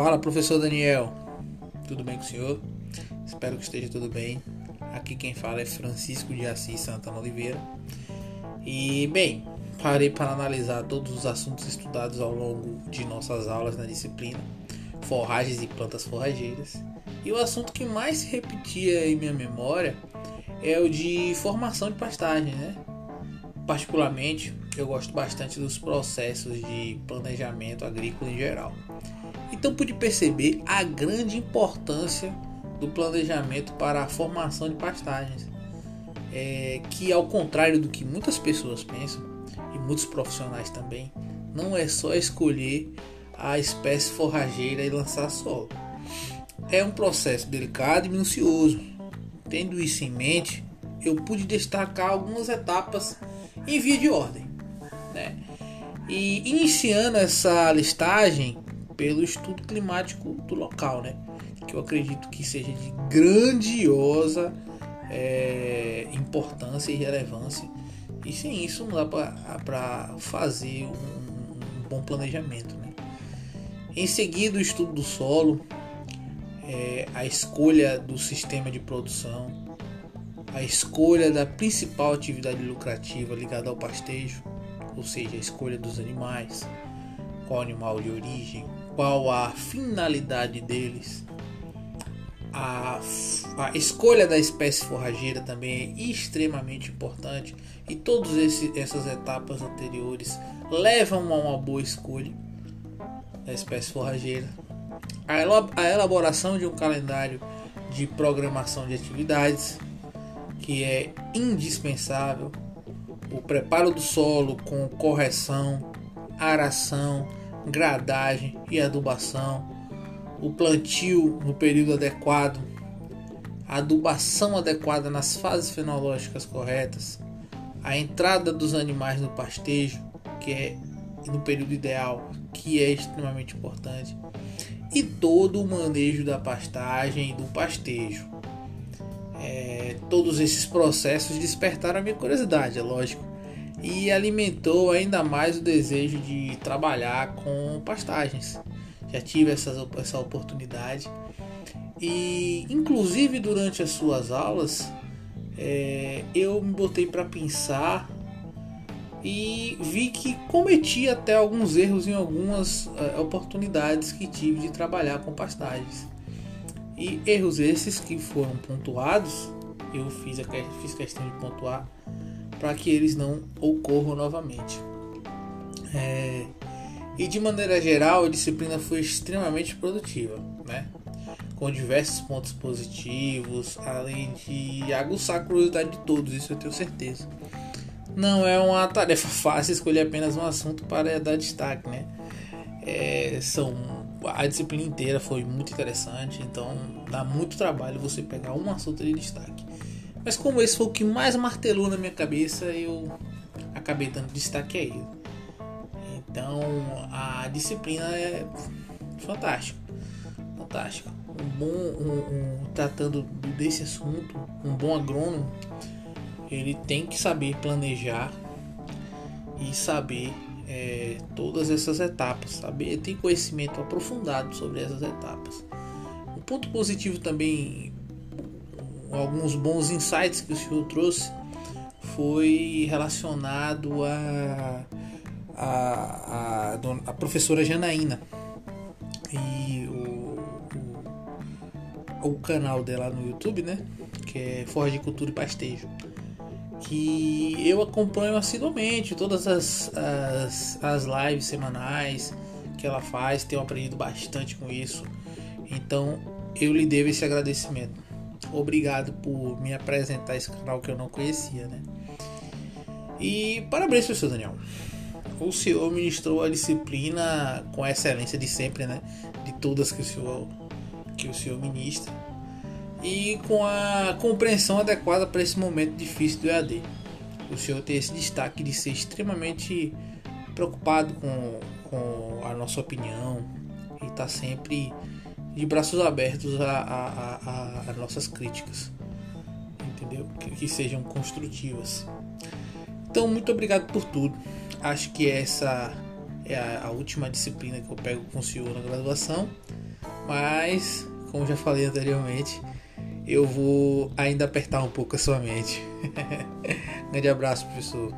Fala, professor Daniel. Tudo bem com o senhor? Espero que esteja tudo bem. Aqui quem fala é Francisco de Assis Santana Oliveira. E, bem, parei para analisar todos os assuntos estudados ao longo de nossas aulas na disciplina Forragens e Plantas Forrageiras. E o assunto que mais se repetia em minha memória é o de formação de pastagem, né? Particularmente, eu gosto bastante dos processos de planejamento agrícola em geral. Então pude perceber a grande importância do planejamento para a formação de pastagens, é, que ao contrário do que muitas pessoas pensam e muitos profissionais também, não é só escolher a espécie forrageira e lançar solo. É um processo delicado e minucioso. Tendo isso em mente, eu pude destacar algumas etapas em via de ordem. Né? E iniciando essa listagem pelo estudo climático do local, né? que eu acredito que seja de grandiosa é, importância e relevância. E sem isso não dá para fazer um, um, bom planejamento. Né? Em seguida, o estudo do solo, é, a escolha do sistema de produção, a escolha da principal atividade lucrativa ligada ao pastejo, ou seja, a escolha dos animais, qual animal de origem, qual a finalidade deles. A, a escolha da espécie forrageira também é extremamente importante e todas essas etapas anteriores levam a uma boa escolha da espécie forrageira. A elaboração de um calendário de programação de atividades, que é indispensável, o preparo do solo com correção, aração, gradagem e adubação, o plantio no período adequado, a adubação adequada nas fases fenológicas corretas, a entrada dos animais no pastejo, que é no período ideal, que é extremamente importante, e todo o manejo da pastagem e do pastejo. É, todos esses processos despertaram a minha curiosidade, é lógico, e alimentou ainda mais o desejo de trabalhar com pastagens. Já tive essa, essa oportunidade e, inclusive, durante as suas aulas, é, eu me botei para pensar e vi que cometi até alguns erros em algumas é, oportunidades que tive de trabalhar com pastagens. E erros esses que foram pontuados, eu fiz, a, fiz questão de pontuar para que eles não ocorram novamente. É, e de maneira geral, a disciplina foi extremamente produtiva, né? com diversos pontos positivos, além de aguçar a curiosidade de todos, isso eu tenho certeza. Não é uma tarefa fácil escolher apenas um assunto para dar destaque, né? É, são a disciplina inteira foi muito interessante, então dá muito trabalho você pegar um assunto de destaque. Mas como esse foi o que mais martelou na minha cabeça, eu acabei dando destaque a ele. Então a disciplina é fantástica, fantástica. Um bom, um, um, tratando desse assunto, um bom agrônomo, ele tem que saber planejar e saber é, todas essas etapas, saber ter conhecimento aprofundado sobre essas etapas. Um ponto positivo também, alguns bons insights que o senhor trouxe, foi relacionado a, a, a, a professora Janaína e o, o, o canal dela no YouTube, né? Que é Forja de Cultura e Pastejo que eu acompanho assiduamente todas as, as, as lives semanais que ela faz, tenho aprendido bastante com isso. Então eu lhe devo esse agradecimento. Obrigado por me apresentar esse canal que eu não conhecia, né? E parabéns, professor Daniel. O senhor ministrou a disciplina com a excelência de sempre, né? De todas que o senhor que o senhor ministra e com a compreensão adequada para esse momento difícil do EAD. O senhor tem esse destaque de ser extremamente preocupado com, com a nossa opinião e está sempre de braços abertos a, a, a, a nossas críticas, entendeu? Que, que, sejam construtivas. Então, muito obrigado por tudo. Acho que essa é a, a última disciplina que eu pego com o senhor na graduação. Mas, como já falei anteriormente, eu vou ainda apertar um pouco a sua mente. Grande abraço, professor.